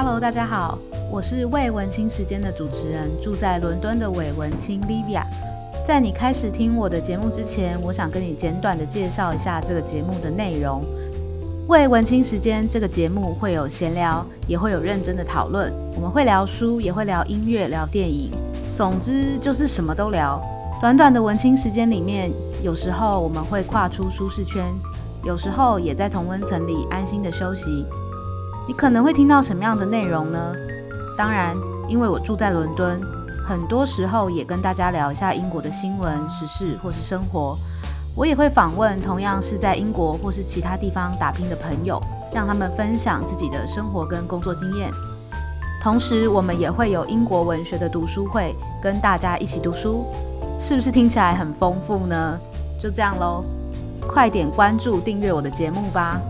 Hello，大家好，我是魏文清时间的主持人，住在伦敦的伪文清 Livia。在你开始听我的节目之前，我想跟你简短的介绍一下这个节目的内容。伪文青时间这个节目会有闲聊，也会有认真的讨论。我们会聊书，也会聊音乐、聊电影，总之就是什么都聊。短短的文青时间里面，有时候我们会跨出舒适圈，有时候也在同温层里安心的休息。你可能会听到什么样的内容呢？当然，因为我住在伦敦，很多时候也跟大家聊一下英国的新闻、时事或是生活。我也会访问同样是在英国或是其他地方打拼的朋友，让他们分享自己的生活跟工作经验。同时，我们也会有英国文学的读书会，跟大家一起读书，是不是听起来很丰富呢？就这样喽，快点关注订阅我的节目吧。